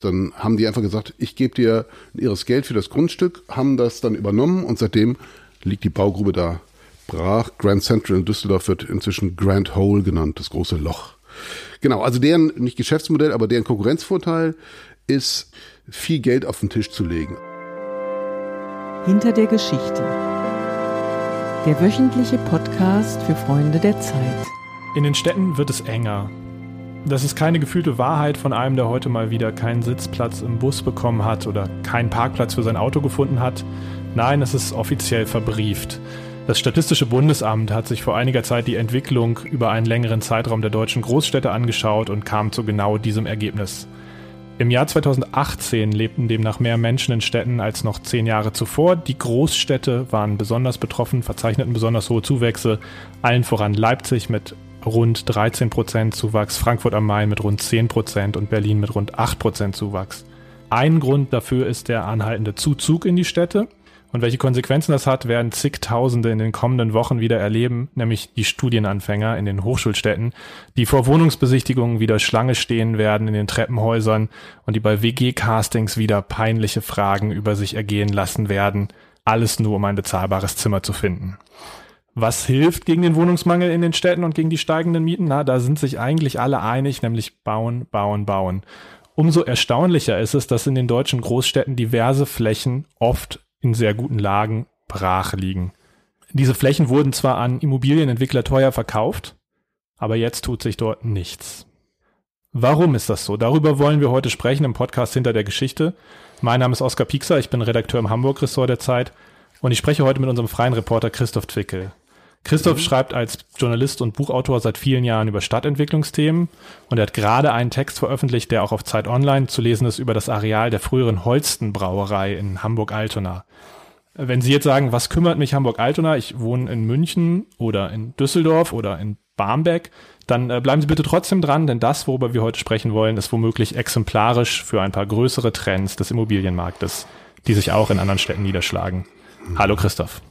Dann haben die einfach gesagt, ich gebe dir ihres Geld für das Grundstück, haben das dann übernommen und seitdem liegt die Baugrube da brach. Grand Central in Düsseldorf wird inzwischen Grand Hole genannt, das große Loch. Genau, also deren, nicht Geschäftsmodell, aber deren Konkurrenzvorteil ist, viel Geld auf den Tisch zu legen. Hinter der Geschichte. Der wöchentliche Podcast für Freunde der Zeit. In den Städten wird es enger. Das ist keine gefühlte Wahrheit von einem, der heute mal wieder keinen Sitzplatz im Bus bekommen hat oder keinen Parkplatz für sein Auto gefunden hat. Nein, es ist offiziell verbrieft. Das Statistische Bundesamt hat sich vor einiger Zeit die Entwicklung über einen längeren Zeitraum der deutschen Großstädte angeschaut und kam zu genau diesem Ergebnis. Im Jahr 2018 lebten demnach mehr Menschen in Städten als noch zehn Jahre zuvor. Die Großstädte waren besonders betroffen, verzeichneten besonders hohe Zuwächse, allen voran Leipzig mit rund 13 Prozent Zuwachs, Frankfurt am Main mit rund 10 Prozent und Berlin mit rund 8 Prozent Zuwachs. Ein Grund dafür ist der anhaltende Zuzug in die Städte. Und welche Konsequenzen das hat, werden zigtausende in den kommenden Wochen wieder erleben, nämlich die Studienanfänger in den Hochschulstädten, die vor Wohnungsbesichtigungen wieder Schlange stehen werden in den Treppenhäusern und die bei WG-Castings wieder peinliche Fragen über sich ergehen lassen werden, alles nur um ein bezahlbares Zimmer zu finden. Was hilft gegen den Wohnungsmangel in den Städten und gegen die steigenden Mieten? Na, da sind sich eigentlich alle einig, nämlich bauen, bauen, bauen. Umso erstaunlicher ist es, dass in den deutschen Großstädten diverse Flächen oft in sehr guten Lagen brach liegen. Diese Flächen wurden zwar an Immobilienentwickler teuer verkauft, aber jetzt tut sich dort nichts. Warum ist das so? Darüber wollen wir heute sprechen im Podcast Hinter der Geschichte. Mein Name ist Oskar Piekser, ich bin Redakteur im Hamburg-Ressort der Zeit und ich spreche heute mit unserem freien Reporter Christoph Twickel. Christoph mhm. schreibt als Journalist und Buchautor seit vielen Jahren über Stadtentwicklungsthemen und er hat gerade einen Text veröffentlicht, der auch auf Zeit Online zu lesen ist über das Areal der früheren Holsten Brauerei in Hamburg-Altona. Wenn Sie jetzt sagen, was kümmert mich Hamburg-Altona? Ich wohne in München oder in Düsseldorf oder in Barmbek, dann äh, bleiben Sie bitte trotzdem dran, denn das, worüber wir heute sprechen wollen, ist womöglich exemplarisch für ein paar größere Trends des Immobilienmarktes, die sich auch in anderen Städten niederschlagen. Hallo Christoph.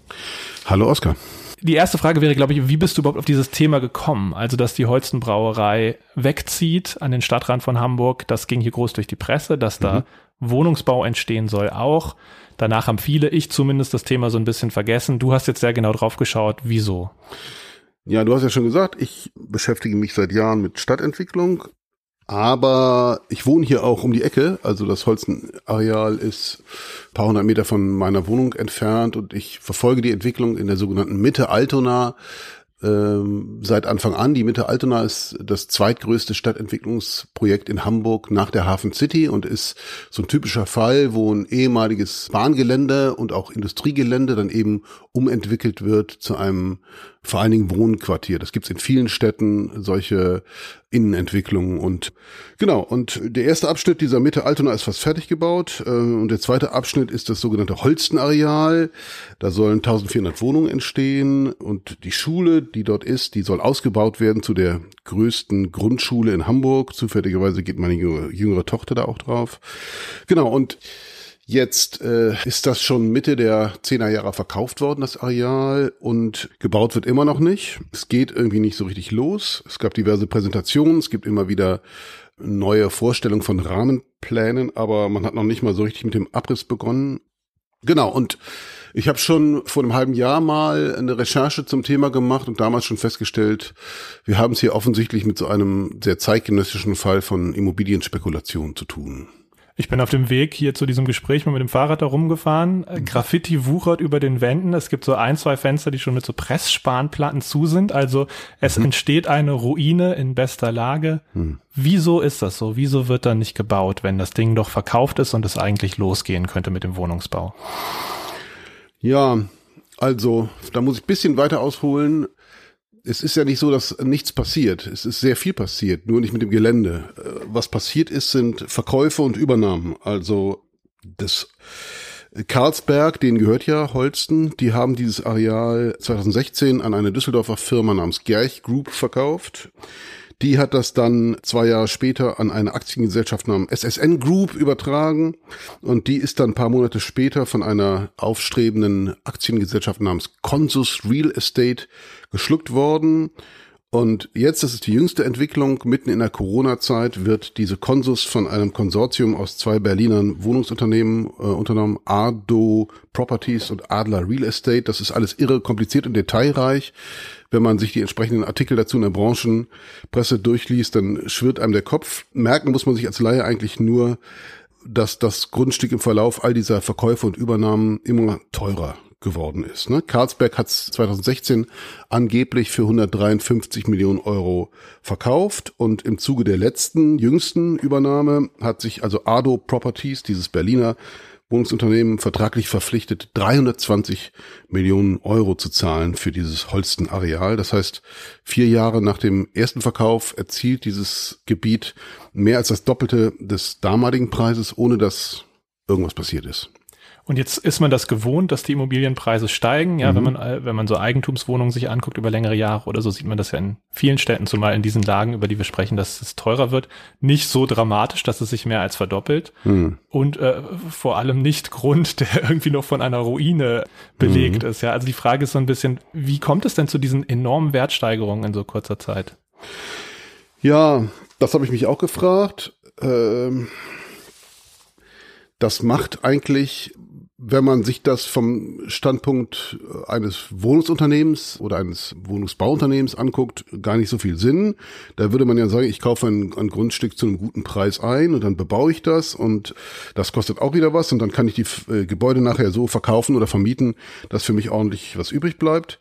Hallo Oskar die erste Frage wäre, glaube ich, wie bist du überhaupt auf dieses Thema gekommen? Also, dass die Holstenbrauerei wegzieht an den Stadtrand von Hamburg, das ging hier groß durch die Presse, dass da mhm. Wohnungsbau entstehen soll auch. Danach haben viele, ich zumindest, das Thema so ein bisschen vergessen. Du hast jetzt sehr genau drauf geschaut. Wieso? Ja, du hast ja schon gesagt, ich beschäftige mich seit Jahren mit Stadtentwicklung, aber ich wohne hier auch um die Ecke. Also das Holstenareal ist ein paar hundert Meter von meiner Wohnung entfernt und ich verfolge die Entwicklung in der sogenannten Mitte Altona ähm, seit Anfang an. Die Mitte Altona ist das zweitgrößte Stadtentwicklungsprojekt in Hamburg nach der Hafen City und ist so ein typischer Fall, wo ein ehemaliges Bahngelände und auch Industriegelände dann eben umentwickelt wird zu einem vor allen Dingen Wohnquartier. Das gibt's in vielen Städten, solche Innenentwicklungen und genau. Und der erste Abschnitt dieser Mitte Altona ist fast fertig gebaut äh, und der zweite Abschnitt ist das sogenannte Holstenareal. Da sollen 1400 Wohnungen entstehen und die Schule, die dort ist, die soll ausgebaut werden zu der größten Grundschule in Hamburg. Zufälligerweise geht meine jüngere Tochter da auch drauf. Genau und Jetzt äh, ist das schon Mitte der 10er Jahre verkauft worden, das Areal, und gebaut wird immer noch nicht. Es geht irgendwie nicht so richtig los. Es gab diverse Präsentationen, es gibt immer wieder neue Vorstellungen von Rahmenplänen, aber man hat noch nicht mal so richtig mit dem Abriss begonnen. Genau, und ich habe schon vor einem halben Jahr mal eine Recherche zum Thema gemacht und damals schon festgestellt, wir haben es hier offensichtlich mit so einem sehr zeitgenössischen Fall von Immobilienspekulation zu tun. Ich bin auf dem Weg hier zu diesem Gespräch mal mit dem Fahrrad da rumgefahren. Mhm. Graffiti wuchert über den Wänden. Es gibt so ein, zwei Fenster, die schon mit so Pressspanplatten zu sind. Also es mhm. entsteht eine Ruine in bester Lage. Mhm. Wieso ist das so? Wieso wird da nicht gebaut, wenn das Ding doch verkauft ist und es eigentlich losgehen könnte mit dem Wohnungsbau? Ja, also da muss ich bisschen weiter ausholen es ist ja nicht so, dass nichts passiert. Es ist sehr viel passiert, nur nicht mit dem Gelände. Äh, was passiert ist, sind Verkäufe und Übernahmen. Also das Karlsberg, denen gehört ja Holsten, die haben dieses Areal 2016 an eine Düsseldorfer Firma namens Gerch Group verkauft. Die hat das dann zwei Jahre später an eine Aktiengesellschaft namens SSN Group übertragen und die ist dann ein paar Monate später von einer aufstrebenden Aktiengesellschaft namens Consus Real Estate geschluckt worden. Und jetzt, das ist die jüngste Entwicklung, mitten in der Corona-Zeit wird diese Konsus von einem Konsortium aus zwei Berliner Wohnungsunternehmen äh, unternommen, Ardo Properties und Adler Real Estate. Das ist alles irre kompliziert und detailreich. Wenn man sich die entsprechenden Artikel dazu in der Branchenpresse durchliest, dann schwirrt einem der Kopf. Merken muss man sich als Laie eigentlich nur, dass das Grundstück im Verlauf all dieser Verkäufe und Übernahmen immer teurer geworden ist. Ne? Carlsberg hat es 2016 angeblich für 153 Millionen Euro verkauft und im Zuge der letzten, jüngsten Übernahme hat sich also Ado Properties, dieses Berliner Wohnungsunternehmen, vertraglich verpflichtet, 320 Millionen Euro zu zahlen für dieses Holsten-Areal. Das heißt, vier Jahre nach dem ersten Verkauf erzielt dieses Gebiet mehr als das Doppelte des damaligen Preises, ohne dass irgendwas passiert ist. Und jetzt ist man das gewohnt, dass die Immobilienpreise steigen. Ja, mhm. wenn man, wenn man so Eigentumswohnungen sich anguckt über längere Jahre oder so, sieht man das ja in vielen Städten, zumal in diesen Lagen, über die wir sprechen, dass es teurer wird. Nicht so dramatisch, dass es sich mehr als verdoppelt. Mhm. Und äh, vor allem nicht Grund, der irgendwie noch von einer Ruine belegt mhm. ist. Ja, also die Frage ist so ein bisschen, wie kommt es denn zu diesen enormen Wertsteigerungen in so kurzer Zeit? Ja, das habe ich mich auch gefragt. Ähm das macht eigentlich wenn man sich das vom Standpunkt eines Wohnungsunternehmens oder eines Wohnungsbauunternehmens anguckt, gar nicht so viel Sinn. Da würde man ja sagen, ich kaufe ein, ein, Grundstück zu einem guten Preis ein und dann bebaue ich das und das kostet auch wieder was und dann kann ich die äh, Gebäude nachher so verkaufen oder vermieten, dass für mich ordentlich was übrig bleibt.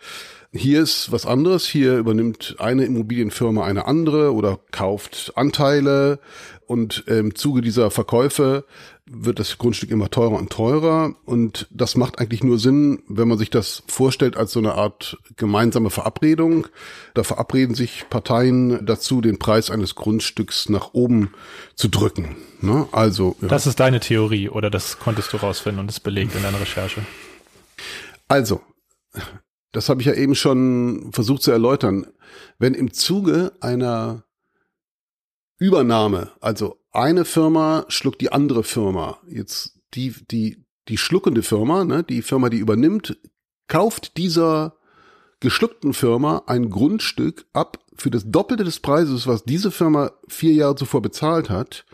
Hier ist was anderes. Hier übernimmt eine Immobilienfirma eine andere oder kauft Anteile und im Zuge dieser Verkäufe wird das Grundstück immer teurer und teurer. Und das macht eigentlich nur Sinn, wenn man sich das vorstellt als so eine Art gemeinsame Verabredung. Da verabreden sich Parteien dazu, den Preis eines Grundstücks nach oben zu drücken. Ne? Also ja. Das ist deine Theorie oder das konntest du rausfinden und ist belegt in deiner Recherche. Also, das habe ich ja eben schon versucht zu erläutern. Wenn im Zuge einer Übernahme, also eine Firma schluckt die andere Firma, jetzt die, die, die schluckende Firma, ne, die Firma, die übernimmt, kauft dieser geschluckten Firma ein Grundstück ab für das Doppelte des Preises, was diese Firma vier Jahre zuvor bezahlt hat.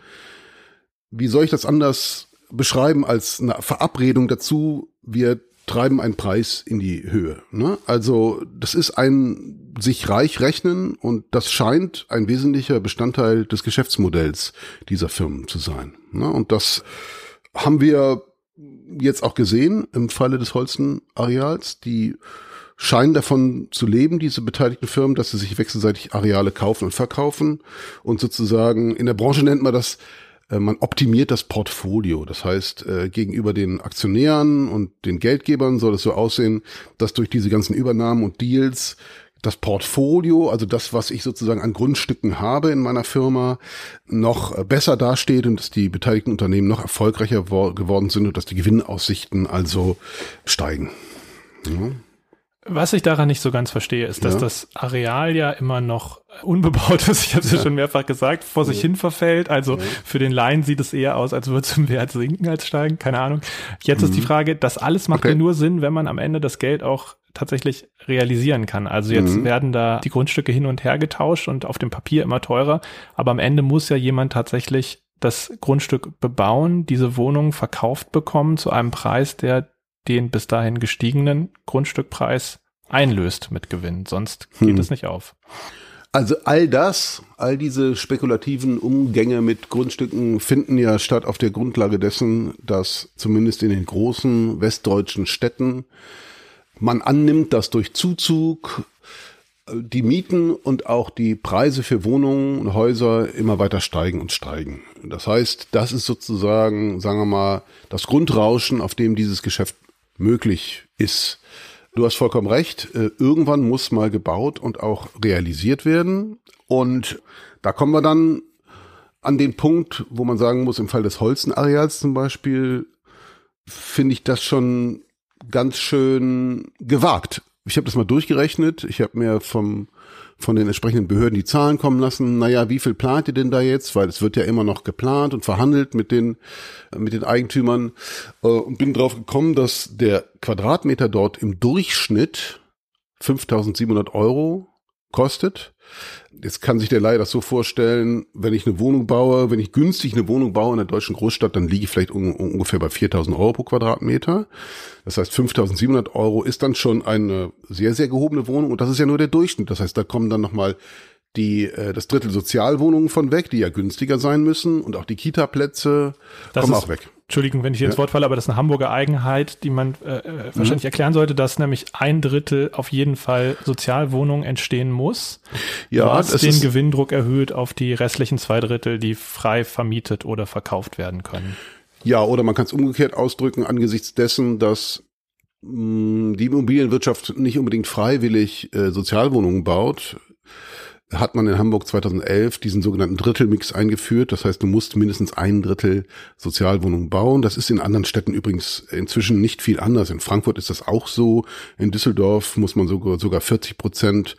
Wie soll ich das anders beschreiben als eine Verabredung dazu, wir treiben einen Preis in die Höhe. Ne? Also das ist ein sich reich rechnen und das scheint ein wesentlicher Bestandteil des Geschäftsmodells dieser Firmen zu sein. Ne? Und das haben wir jetzt auch gesehen im Falle des Holsten-Areals. Die scheinen davon zu leben, diese beteiligten Firmen, dass sie sich wechselseitig Areale kaufen und verkaufen und sozusagen in der Branche nennt man das man optimiert das Portfolio. Das heißt, äh, gegenüber den Aktionären und den Geldgebern soll es so aussehen, dass durch diese ganzen Übernahmen und Deals das Portfolio, also das, was ich sozusagen an Grundstücken habe in meiner Firma, noch äh, besser dasteht und dass die beteiligten Unternehmen noch erfolgreicher geworden sind und dass die Gewinnaussichten also steigen. Ja. Was ich daran nicht so ganz verstehe, ist, dass ja. das Areal ja immer noch unbebaut ist. Ich habe es ja. ja. schon mehrfach gesagt, vor sich hin verfällt. Also für den Laien sieht es eher aus, als würde es im Wert sinken als steigen. Keine Ahnung. Jetzt mhm. ist die mhm. Frage, das alles macht okay. ja nur Sinn, wenn man am Ende das Geld auch tatsächlich realisieren kann. Also jetzt mhm. werden da die Grundstücke hin und her getauscht und auf dem Papier immer teurer. Aber am Ende muss ja jemand tatsächlich das Grundstück bebauen, diese Wohnung verkauft bekommen zu einem Preis, der den bis dahin gestiegenen Grundstückpreis einlöst mit Gewinn. Sonst geht hm. es nicht auf. Also all das, all diese spekulativen Umgänge mit Grundstücken finden ja statt auf der Grundlage dessen, dass zumindest in den großen westdeutschen Städten man annimmt, dass durch Zuzug äh, die Mieten und auch die Preise für Wohnungen und Häuser immer weiter steigen und steigen. Das heißt, das ist sozusagen, sagen wir mal, das Grundrauschen, auf dem dieses Geschäft möglich ist. Du hast vollkommen recht. Äh, irgendwann muss mal gebaut und auch realisiert werden. Und da kommen wir dann an den Punkt, wo man sagen muss, im Fall des Holzenareals zum Beispiel, finde ich das schon ganz schön gewagt. Ich habe das mal durchgerechnet. Ich habe mir vom von den entsprechenden Behörden die Zahlen kommen lassen. Naja, wie viel plant ihr denn da jetzt? Weil es wird ja immer noch geplant und verhandelt mit den, mit den Eigentümern. Äh, und bin drauf gekommen, dass der Quadratmeter dort im Durchschnitt 5700 Euro kostet. Jetzt kann sich der Leider das so vorstellen, wenn ich eine Wohnung baue, wenn ich günstig eine Wohnung baue in der deutschen Großstadt, dann liege ich vielleicht un ungefähr bei 4.000 Euro pro Quadratmeter. Das heißt, 5.700 Euro ist dann schon eine sehr, sehr gehobene Wohnung und das ist ja nur der Durchschnitt. Das heißt, da kommen dann nochmal die äh, das Drittel Sozialwohnungen von weg, die ja günstiger sein müssen und auch die Kita-Plätze kommen auch weg. Entschuldigung, wenn ich ins Wort falle, aber das ist eine Hamburger Eigenheit, die man äh, äh wahrscheinlich mhm. erklären sollte, dass nämlich ein Drittel auf jeden Fall Sozialwohnungen entstehen muss, ja, was den Gewinndruck erhöht auf die restlichen zwei Drittel, die frei vermietet oder verkauft werden können. Ja, oder man kann es umgekehrt ausdrücken angesichts dessen, dass mh, mm, die Immobilienwirtschaft nicht unbedingt freiwillig äh, Sozialwohnungen baut, hat man in Hamburg 2011 diesen sogenannten Drittelmix eingeführt. Das heißt, du musst mindestens ein Drittel Sozialwohnungen bauen. Das ist in anderen Städten übrigens inzwischen nicht viel anders. In Frankfurt ist das auch so. In Düsseldorf muss man sogar, sogar 40 Prozent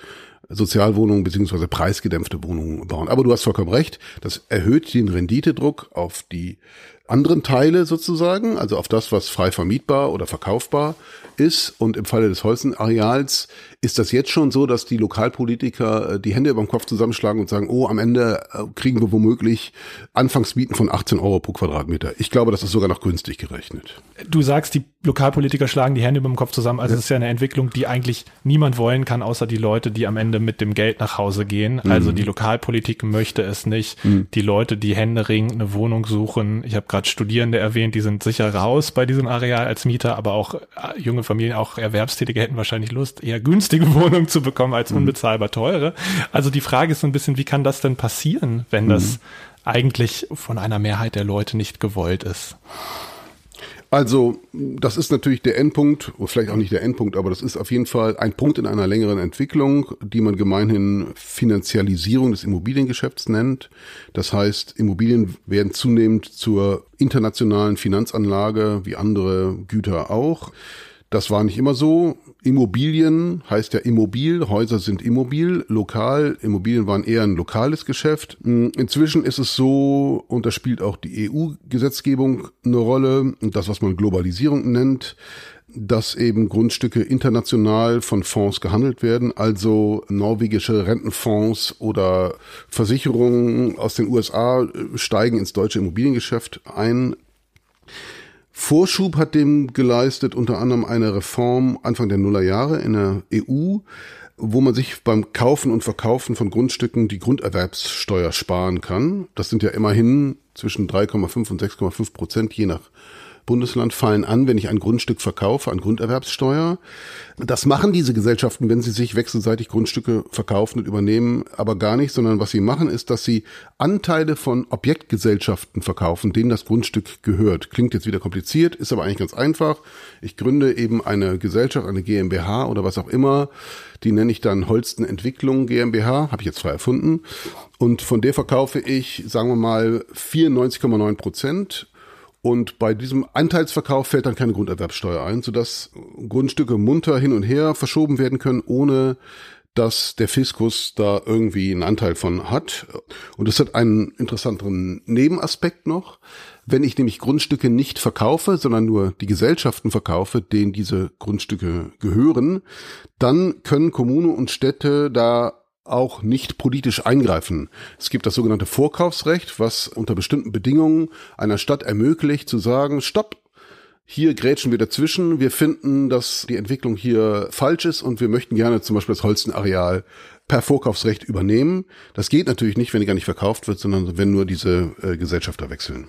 Sozialwohnungen beziehungsweise preisgedämpfte Wohnungen bauen. Aber du hast vollkommen recht. Das erhöht den Renditedruck auf die anderen Teile sozusagen, also auf das, was frei vermietbar oder verkaufbar ist. Und im Falle des Holzenareals ist das jetzt schon so, dass die Lokalpolitiker äh, die Hände über dem Kopf zusammenschlagen und sagen, oh, am Ende äh, kriegen wir womöglich Anfangsmieten von 18 Euro pro Quadratmeter. Ich glaube, das ist sogar noch günstig gerechnet. Du sagst, die Lokalpolitiker schlagen die Hände über dem Kopf zusammen. Also es ja. ist ja eine Entwicklung, die eigentlich niemand wollen kann, außer die Leute, die am Ende mit dem Geld nach Hause gehen. Mhm. Also die Lokalpolitik möchte es nicht. Mhm. Die Leute, die händeringend eine Wohnung suchen. Ich habe gerade Studierende erwähnt, die sind sicher raus bei diesem Areal als Mieter, aber auch äh, junge Familien, auch Erwerbstätige hätten wahrscheinlich Lust, eher günstige Wohnungen zu bekommen als mhm. unbezahlbar teure. Also die Frage ist so ein bisschen, wie kann das denn passieren, wenn das mhm. eigentlich von einer Mehrheit der Leute nicht gewollt ist? Also, das ist natürlich der Endpunkt, oder vielleicht auch nicht der Endpunkt, aber das ist auf jeden Fall ein Punkt in einer längeren Entwicklung, die man gemeinhin Finanzialisierung des Immobiliengeschäfts nennt. Das heißt, Immobilien werden zunehmend zur internationalen Finanzanlage, wie andere Güter auch. Das war nicht immer so. Immobilien heißt ja immobil, Häuser sind immobil, lokal, Immobilien waren eher ein lokales Geschäft. Hm, inzwischen ist es so, und da spielt auch die EU-Gesetzgebung eine Rolle, das, was man Globalisierung nennt, dass eben Grundstücke international von Fonds gehandelt werden, also norwegische Rentenfonds oder Versicherungen aus den USA steigen ins deutsche Immobiliengeschäft ein. Vorschub hat dem geleistet unter anderem eine Reform Anfang der Nullerjahre in der EU, wo man sich beim Kaufen und Verkaufen von Grundstücken die Grunderwerbssteuer sparen kann. Das sind ja immerhin zwischen 3,5 und 6,5 Prozent je nach Bundesland fallen an, wenn ich ein Grundstück verkaufe, an Grunderwerbssteuer. Das machen diese Gesellschaften, wenn sie sich wechselseitig Grundstücke verkaufen und übernehmen, aber gar nicht, sondern was sie machen, ist, dass sie Anteile von Objektgesellschaften verkaufen, denen das Grundstück gehört. Klingt jetzt wieder kompliziert, ist aber eigentlich ganz einfach. Ich gründe eben eine Gesellschaft, eine GmbH oder was auch immer. Die nenne ich dann Holsten Entwicklung GmbH, habe ich jetzt frei erfunden. Und von der verkaufe ich, sagen wir mal, 94,9 Prozent und bei diesem Anteilsverkauf fällt dann keine Grunderwerbsteuer ein, sodass Grundstücke munter hin und her verschoben werden können, ohne dass der Fiskus da irgendwie einen Anteil von hat. Und es hat einen interessanteren Nebenaspekt noch. Wenn ich nämlich Grundstücke nicht verkaufe, sondern nur die Gesellschaften verkaufe, denen diese Grundstücke gehören, dann können Kommune und Städte da auch nicht politisch eingreifen. Es gibt das sogenannte Vorkaufsrecht, was unter bestimmten Bedingungen einer Stadt ermöglicht zu sagen, stopp, hier grätschen wir dazwischen, wir finden, dass die Entwicklung hier falsch ist und wir möchten gerne zum Beispiel das Holstenareal per Vorkaufsrecht übernehmen. Das geht natürlich nicht, wenn die gar nicht verkauft wird, sondern wenn nur diese äh, Gesellschafter wechseln.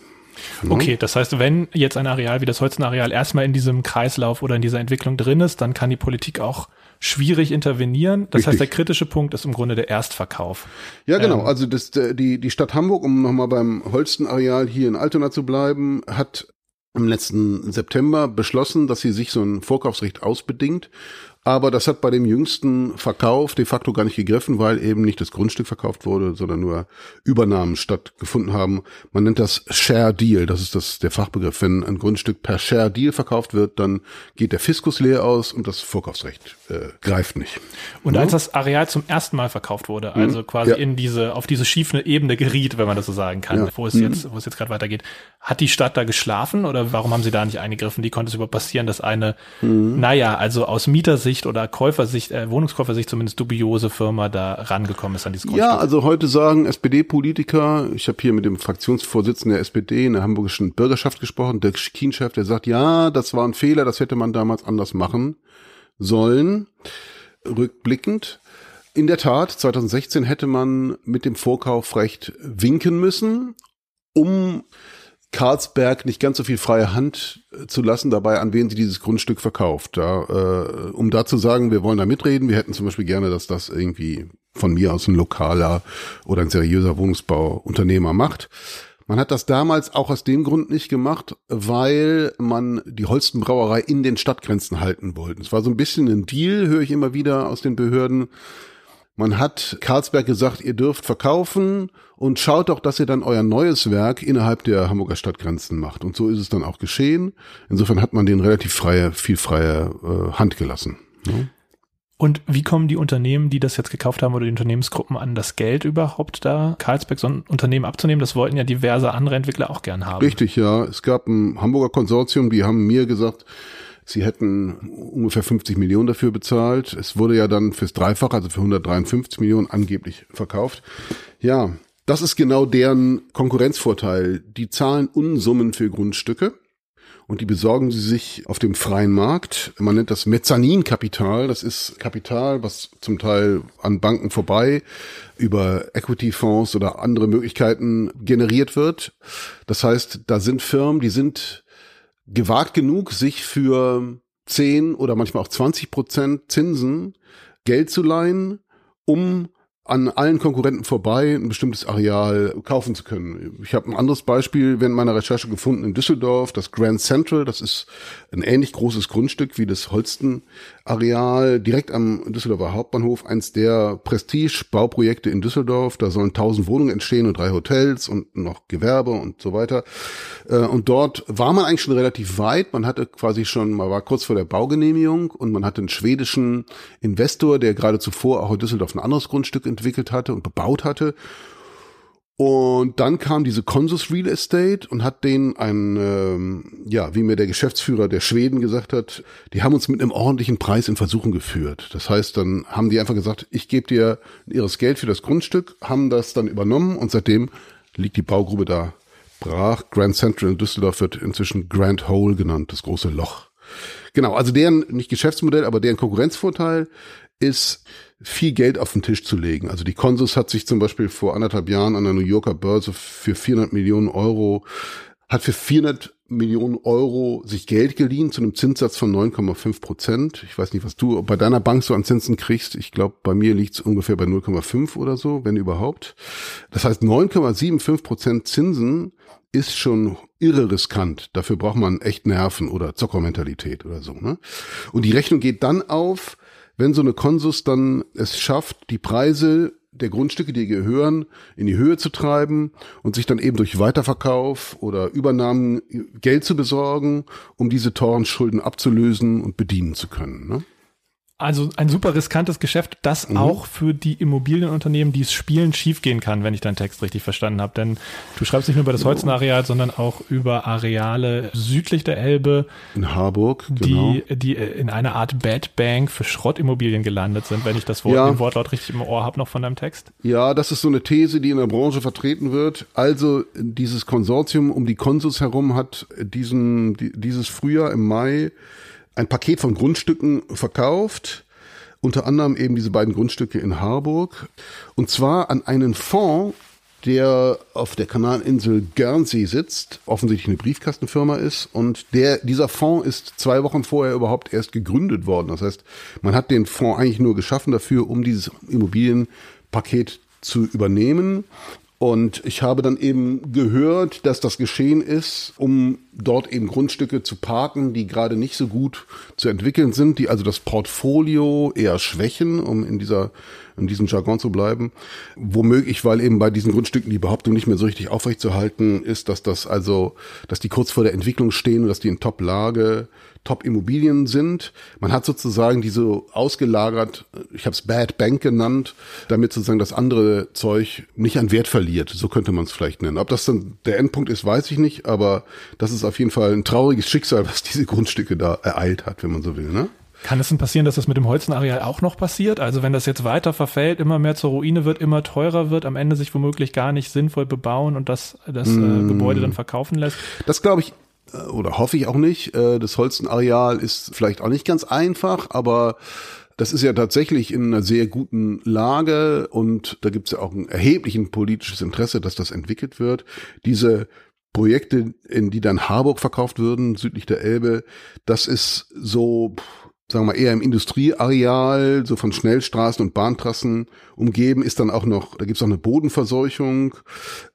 Mhm. Okay, das heißt, wenn jetzt ein Areal wie das Holstenareal erstmal in diesem Kreislauf oder in dieser Entwicklung drin ist, dann kann die Politik auch schwierig intervenieren. Das Richtig. heißt, der kritische Punkt ist im Grunde der Erstverkauf. Ja, genau. Ähm, also das, die, die Stadt Hamburg, um nochmal beim Holstenareal hier in Altona zu bleiben, hat im letzten September beschlossen, dass sie sich so ein Vorkaufsrecht ausbedingt aber das hat bei dem jüngsten Verkauf de facto gar nicht gegriffen, weil eben nicht das Grundstück verkauft wurde, sondern nur Übernahmen stattgefunden haben. Man nennt das Share Deal. Das ist das, der Fachbegriff. Wenn ein Grundstück per Share Deal verkauft wird, dann geht der Fiskus leer aus und das Vorkaufsrecht äh, greift nicht. Und ja? als das Areal zum ersten Mal verkauft wurde, mhm. also quasi ja. in diese, auf diese schiefe Ebene geriet, wenn man das so sagen kann, ja. wo es mhm. jetzt, wo es jetzt gerade weitergeht, hat die Stadt da geschlafen oder warum haben sie da nicht eingegriffen? Wie konnte es überhaupt passieren, dass eine, mhm. naja, also aus Mietersicht Verkäufersicht oder Käufersicht, äh, Wohnungskäufersicht zumindest dubiose Firma da rangekommen ist an dieses Grundstück. Ja, also heute sagen SPD-Politiker, ich habe hier mit dem Fraktionsvorsitzenden der SPD in der hamburgischen Bürgerschaft gesprochen, der Kienchef, der sagt, ja, das war ein Fehler, das hätte man damals anders machen sollen. Rückblickend. In der Tat, 2016 hätte man mit dem Vorkaufrecht winken müssen, um Karlsberg nicht ganz so viel freie Hand äh, zu lassen dabei, an wen sie dieses Grundstück verkauft. Ja, äh, um da zu sagen, wir wollen da mitreden, wir hätten zum Beispiel gerne, dass das irgendwie von mir aus ein lokaler oder ein seriöser Wohnungsbauunternehmer macht. Man hat das damals auch aus dem Grund nicht gemacht, weil man die Holstenbrauerei in den Stadtgrenzen halten wollte. Es war so ein bisschen ein Deal, höre ich immer wieder aus den Behörden. Man hat Karlsberg gesagt, ihr dürft verkaufen und schaut doch, dass ihr dann euer neues Werk innerhalb der Hamburger Stadtgrenzen macht. Und so ist es dann auch geschehen. Insofern hat man den relativ freie, viel freie äh, Hand gelassen. Ne? Und wie kommen die Unternehmen, die das jetzt gekauft haben oder die Unternehmensgruppen an das Geld überhaupt da, Karlsberg so ein Unternehmen abzunehmen? Das wollten ja diverse andere Entwickler auch gern haben. Richtig, ja. Es gab ein Hamburger Konsortium, die haben mir gesagt, sie hätten ungefähr 50 Millionen dafür bezahlt. Es wurde ja dann fürs Dreifach, also für 153 Millionen angeblich verkauft. Ja, das ist genau deren Konkurrenzvorteil. Die zahlen Unsummen für Grundstücke und die besorgen sie sich auf dem freien Markt. Man nennt das Mezzaninkapital. Das ist Kapital, was zum Teil an Banken vorbei über Equity-Fonds oder andere Möglichkeiten generiert wird. Das heißt, da sind Firmen, die sind gewagt genug, sich für 10 oder manchmal auch 20 Prozent Zinsen Geld zu leihen, um an allen Konkurrenten vorbei ein bestimmtes Areal kaufen zu können. Ich habe ein anderes Beispiel während meiner Recherche gefunden in Düsseldorf, das Grand Central, das ist ein ähnlich großes Grundstück wie das Holsten-Areal, direkt am Düsseldorfer Hauptbahnhof, eins der Prestige-Bauprojekte in Düsseldorf. Da sollen tausend Wohnungen entstehen und drei Hotels und noch Gewerbe und so weiter. Äh, und dort war man eigentlich schon relativ weit. Man hatte quasi schon, man war kurz vor der Baugenehmigung und man hatte einen schwedischen Investor, der gerade zuvor auch in Düsseldorf ein anderes Grundstück entwickelt hatte und bebaut hatte. Und dann kam diese Consus Real Estate und hat denen ein, ähm, ja, wie mir der Geschäftsführer der Schweden gesagt hat, die haben uns mit einem ordentlichen Preis in Versuchen geführt. Das heißt, dann haben die einfach gesagt, ich gebe dir ihres Geld für das Grundstück, haben das dann übernommen und seitdem liegt die Baugrube da brach. Grand Central in Düsseldorf wird inzwischen Grand Hole genannt, das große Loch. Genau, also deren, nicht Geschäftsmodell, aber deren Konkurrenzvorteil ist, viel Geld auf den Tisch zu legen. Also die Consus hat sich zum Beispiel vor anderthalb Jahren an der New Yorker Börse für 400 Millionen Euro, hat für 400 Millionen Euro sich Geld geliehen zu einem Zinssatz von 9,5 Prozent. Ich weiß nicht, was du bei deiner Bank so an Zinsen kriegst. Ich glaube, bei mir liegt es ungefähr bei 0,5 oder so, wenn überhaupt. Das heißt, 9,75 Prozent Zinsen ist schon irre riskant. Dafür braucht man echt Nerven oder Zockermentalität oder so. Ne? Und die Rechnung geht dann auf, wenn so eine Konsus dann es schafft, die Preise der Grundstücke, die gehören, in die Höhe zu treiben und sich dann eben durch Weiterverkauf oder Übernahmen Geld zu besorgen, um diese teuren Schulden abzulösen und bedienen zu können. Ne? Also ein super riskantes Geschäft, das mhm. auch für die Immobilienunternehmen, die es spielen, schiefgehen kann, wenn ich deinen Text richtig verstanden habe. Denn du schreibst nicht nur über das Holzenareal, sondern auch über Areale südlich der Elbe. In Harburg, genau. Die, die in einer Art Bad Bank für Schrottimmobilien gelandet sind, wenn ich das Wort, ja. den Wortlaut richtig im Ohr habe noch von deinem Text. Ja, das ist so eine These, die in der Branche vertreten wird. Also dieses Konsortium um die Konsus herum hat diesen, dieses Frühjahr im Mai ein Paket von Grundstücken verkauft, unter anderem eben diese beiden Grundstücke in Harburg, und zwar an einen Fonds, der auf der Kanalinsel Guernsey sitzt, offensichtlich eine Briefkastenfirma ist und der dieser Fonds ist zwei Wochen vorher überhaupt erst gegründet worden. Das heißt, man hat den Fonds eigentlich nur geschaffen dafür, um dieses Immobilienpaket zu übernehmen. Und ich habe dann eben gehört, dass das geschehen ist, um dort eben Grundstücke zu parken, die gerade nicht so gut zu entwickeln sind, die also das Portfolio eher schwächen, um in dieser in diesem Jargon zu bleiben. Womöglich, weil eben bei diesen Grundstücken die Behauptung nicht mehr so richtig aufrechtzuerhalten ist, dass das also, dass die kurz vor der Entwicklung stehen und dass die in Top-Lage Top-Immobilien sind. Man hat sozusagen diese ausgelagert, ich habe es Bad Bank genannt, damit sozusagen das andere Zeug nicht an Wert verliert. So könnte man es vielleicht nennen. Ob das dann der Endpunkt ist, weiß ich nicht, aber das ist auf jeden Fall ein trauriges Schicksal, was diese Grundstücke da ereilt hat, wenn man so will. Ne? Kann es denn passieren, dass das mit dem Holzenareal auch noch passiert? Also wenn das jetzt weiter verfällt, immer mehr zur Ruine wird, immer teurer wird, am Ende sich womöglich gar nicht sinnvoll bebauen und das, das mm. äh, Gebäude dann verkaufen lässt? Das glaube ich oder hoffe ich auch nicht. Äh, das Holzenareal ist vielleicht auch nicht ganz einfach, aber das ist ja tatsächlich in einer sehr guten Lage und da gibt es ja auch ein erheblichen politisches Interesse, dass das entwickelt wird. Diese Projekte, in die dann Harburg verkauft würden, südlich der Elbe, das ist so, sagen wir mal, eher im Industrieareal, so von Schnellstraßen und Bahntrassen umgeben, ist dann auch noch, da gibt's auch eine Bodenverseuchung,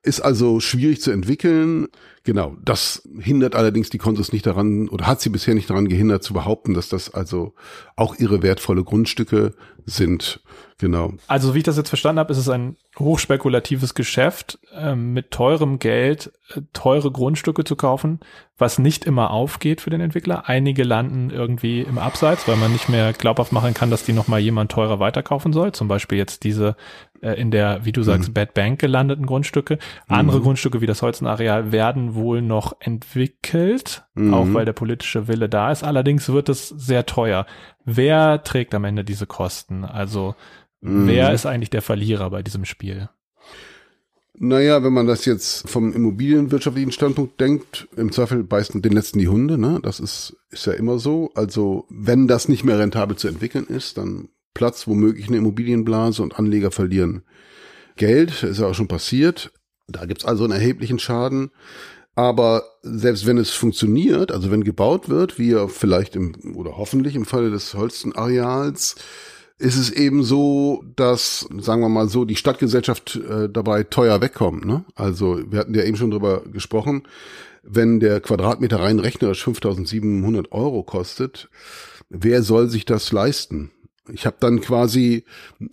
ist also schwierig zu entwickeln. Genau, das hindert allerdings die Konsus nicht daran oder hat sie bisher nicht daran gehindert zu behaupten, dass das also auch ihre wertvolle Grundstücke sind. Genau. Also wie ich das jetzt verstanden habe, ist es ein hochspekulatives Geschäft, äh, mit teurem Geld äh, teure Grundstücke zu kaufen, was nicht immer aufgeht für den Entwickler. Einige landen irgendwie im Abseits, weil man nicht mehr glaubhaft machen kann, dass die nochmal jemand teurer weiterkaufen soll. Zum Beispiel jetzt diese äh, in der, wie du sagst, mhm. Bad Bank gelandeten Grundstücke. Andere mhm. Grundstücke wie das Holzenareal werden wohl noch entwickelt, mhm. auch weil der politische Wille da ist. Allerdings wird es sehr teuer. Wer trägt am Ende diese Kosten? Also Mhm. Wer ist eigentlich der Verlierer bei diesem Spiel? Naja, wenn man das jetzt vom immobilienwirtschaftlichen Standpunkt denkt, im Zweifel beißen den letzten die Hunde, ne? Das ist, ist ja immer so. Also, wenn das nicht mehr rentabel zu entwickeln ist, dann platzt womöglich eine Immobilienblase und Anleger verlieren Geld. Ist ja auch schon passiert. Da gibt's also einen erheblichen Schaden. Aber selbst wenn es funktioniert, also wenn gebaut wird, wie ja vielleicht im, oder hoffentlich im Falle des Holstenareals, ist es eben so, dass, sagen wir mal so, die Stadtgesellschaft äh, dabei teuer wegkommt. Ne? Also wir hatten ja eben schon drüber gesprochen, wenn der Quadratmeter rein rechnerisch 5.700 Euro kostet, wer soll sich das leisten? Ich habe dann quasi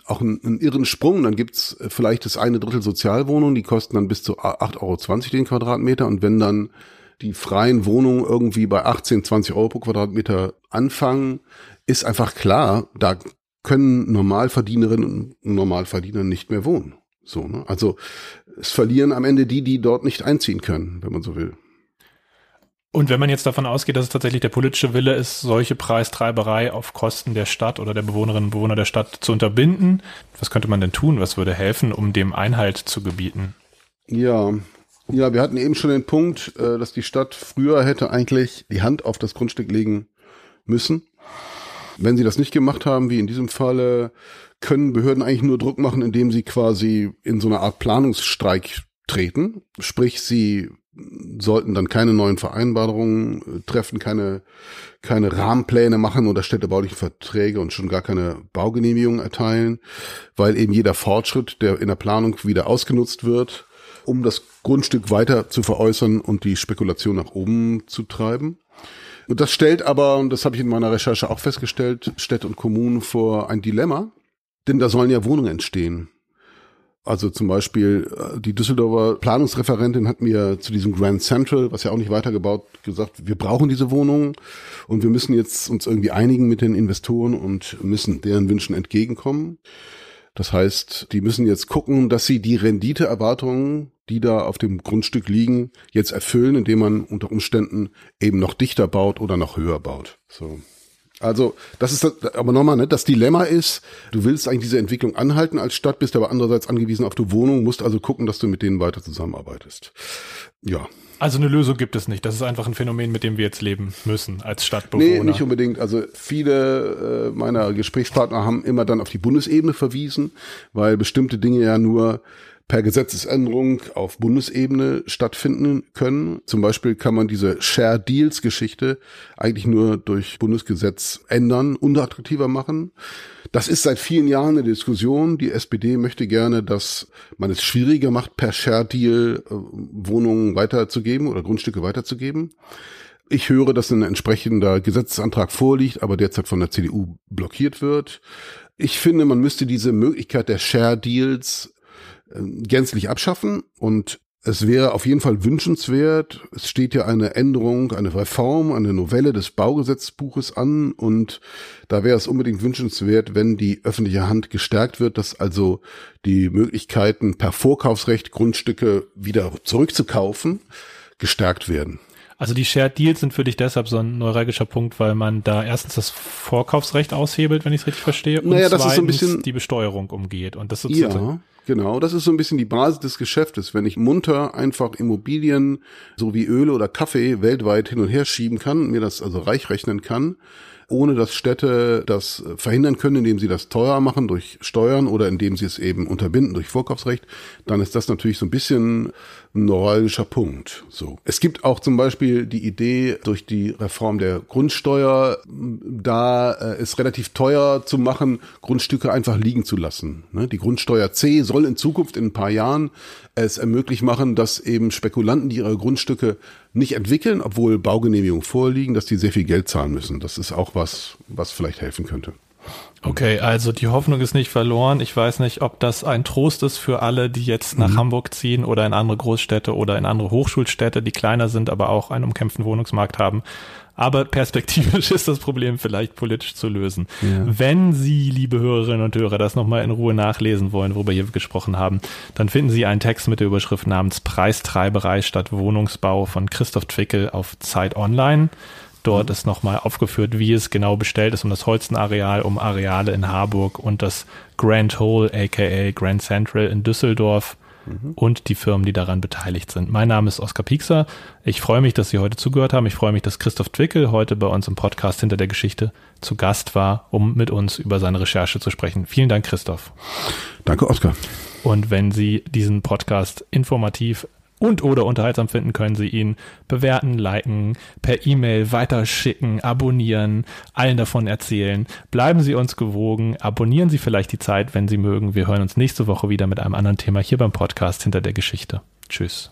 auch einen, einen, irren Sprung. Dann gibt's vielleicht das eine Drittel Sozialwohnungen, die kosten dann bis zu 8,20 Euro den Quadratmeter. Und wenn dann die freien Wohnungen irgendwie bei 18, 20 Euro pro Quadratmeter anfangen, ist einfach klar, da können Normalverdienerinnen und Normalverdiener nicht mehr wohnen. So, ne? Also es verlieren am Ende die, die dort nicht einziehen können, wenn man so will. Und wenn man jetzt davon ausgeht, dass es tatsächlich der politische Wille ist, solche Preistreiberei auf Kosten der Stadt oder der Bewohnerinnen und Bewohner der Stadt zu unterbinden, was könnte man denn tun? Was würde helfen, um dem Einhalt zu gebieten? Ja, ja, wir hatten eben schon den Punkt, äh, dass die Stadt früher hätte eigentlich die Hand auf das Grundstück legen müssen. Wenn sie das nicht gemacht haben, wie in diesem Falle, können Behörden eigentlich nur Druck machen, indem sie quasi in so eine Art Planungsstreik treten. Sprich, sie sollten dann keine neuen Vereinbarungen äh, treffen, keine, keine Rahmenpläne machen oder städtebauliche Verträge und schon gar keine Baugenehmigungen erteilen, weil eben jeder Fortschritt, der in der Planung wieder ausgenutzt wird, um das Grundstück weiter zu veräußern und die Spekulation nach oben zu treiben. Und das stellt aber, und das habe ich in meiner Recherche auch festgestellt, Städte und Kommunen vor ein Dilemma, denn da sollen ja Wohnungen entstehen. Also zum Beispiel äh, die Düsseldorfer Planungsreferentin hat mir zu diesem Grand Central, was ja auch nicht weitergebaut, gesagt, wir brauchen diese Wohnungen und wir müssen jetzt uns irgendwie einigen mit den Investoren und müssen deren Wünschen entgegenkommen. Das heißt, die müssen jetzt gucken, dass sie die Renditeerwartungen, die da auf dem Grundstück liegen, jetzt erfüllen, indem man unter Umständen eben noch dichter baut oder noch höher baut. So. Also, das ist das, aber nochmal, ne, das Dilemma ist, du willst eigentlich diese Entwicklung anhalten als Stadt, bist aber andererseits angewiesen auf die Wohnung, musst also gucken, dass du mit denen weiter zusammenarbeitest. Ja. Also eine Lösung gibt es nicht. Das ist einfach ein Phänomen, mit dem wir jetzt leben müssen als Stadtbewohner. Nee, nicht unbedingt. Also viele äh, meiner Gesprächspartner haben immer dann auf die Bundesebene verwiesen, weil bestimmte Dinge ja nur per Gesetzesänderung auf Bundesebene stattfinden können. Zum Beispiel kann man diese Share Deals Geschichte eigentlich nur durch Bundesgesetz ändern, unattraktiver machen. Das ist seit vielen Jahren eine Diskussion. Die SPD möchte gerne, dass man es schwieriger macht, per Share Deal äh, Wohnungen weiterzugeben oder Grundstücke weiterzugeben. Ich höre, dass ein entsprechender Gesetzesantrag vorliegt, aber derzeit von der CDU blockiert wird. Ich finde, man müsste diese Möglichkeit der Share Deals gänzlich abschaffen und es wäre auf jeden Fall wünschenswert. Es steht ja eine Änderung, eine Reform, eine Novelle des Baugesetzbuches an und da wäre es unbedingt wünschenswert, wenn die öffentliche Hand gestärkt wird, dass also die Möglichkeiten per Vorkaufsrecht Grundstücke wieder zurückzukaufen gestärkt werden. Also die Shared Deals sind für dich deshalb so ein neuralgischer Punkt, weil man da erstens das Vorkaufsrecht aushebelt, wenn ich es richtig verstehe, und Naja, das ist so ein zweitens bisschen- die Besteuerung umgeht. Und das sozusagen. Ja, genau. Das ist so ein bisschen die Basis des Geschäftes. Wenn ich munter einfach Immobilien so wie Öle oder Kaffee weltweit hin und her schieben kann, mir das also reich rechnen kann, ohne dass Städte das verhindern können, indem sie das teuer machen durch Steuern oder indem sie es eben unterbinden durch Vorkaufsrecht, dann ist das natürlich so ein bisschen ein neuralgischer Punkt. So. Es gibt auch zum Beispiel die Idee durch die Reform der Grundsteuer, da äh, es relativ teuer zu machen, Grundstücke einfach liegen zu lassen. Ne? Die Grundsteuer C soll in Zukunft in ein paar Jahren es ermöglicht machen, dass eben Spekulanten, die ihre Grundstücke nicht entwickeln, obwohl Baugenehmigungen vorliegen, dass die sehr viel Geld zahlen müssen. Das ist auch was, was vielleicht helfen könnte. Okay, also die Hoffnung ist nicht verloren. Ich weiß nicht, ob das ein Trost ist für alle, die jetzt nach Hamburg ziehen oder in andere Großstädte oder in andere Hochschulstädte, die kleiner sind, aber auch einen umkämpften Wohnungsmarkt haben. Aber perspektivisch ist das Problem vielleicht politisch zu lösen. Wenn Sie, liebe Hörerinnen und Hörer, das nochmal in Ruhe nachlesen wollen, worüber wir gesprochen haben, dann finden Sie einen Text mit der Überschrift namens Preistreiberei statt Wohnungsbau von Christoph Twickel auf Zeit Online. Dort ist nochmal aufgeführt, wie es genau bestellt ist um das Holstenareal, um Areale in Harburg und das Grand Hole, aka Grand Central in Düsseldorf und die Firmen, die daran beteiligt sind. Mein Name ist Oskar Piekser. Ich freue mich, dass Sie heute zugehört haben. Ich freue mich, dass Christoph Twickel heute bei uns im Podcast hinter der Geschichte zu Gast war, um mit uns über seine Recherche zu sprechen. Vielen Dank, Christoph. Danke, Oskar. Und wenn Sie diesen Podcast informativ und oder unterhaltsam finden, können Sie ihn bewerten, liken, per E-Mail weiterschicken, abonnieren, allen davon erzählen. Bleiben Sie uns gewogen, abonnieren Sie vielleicht die Zeit, wenn Sie mögen. Wir hören uns nächste Woche wieder mit einem anderen Thema hier beim Podcast hinter der Geschichte. Tschüss.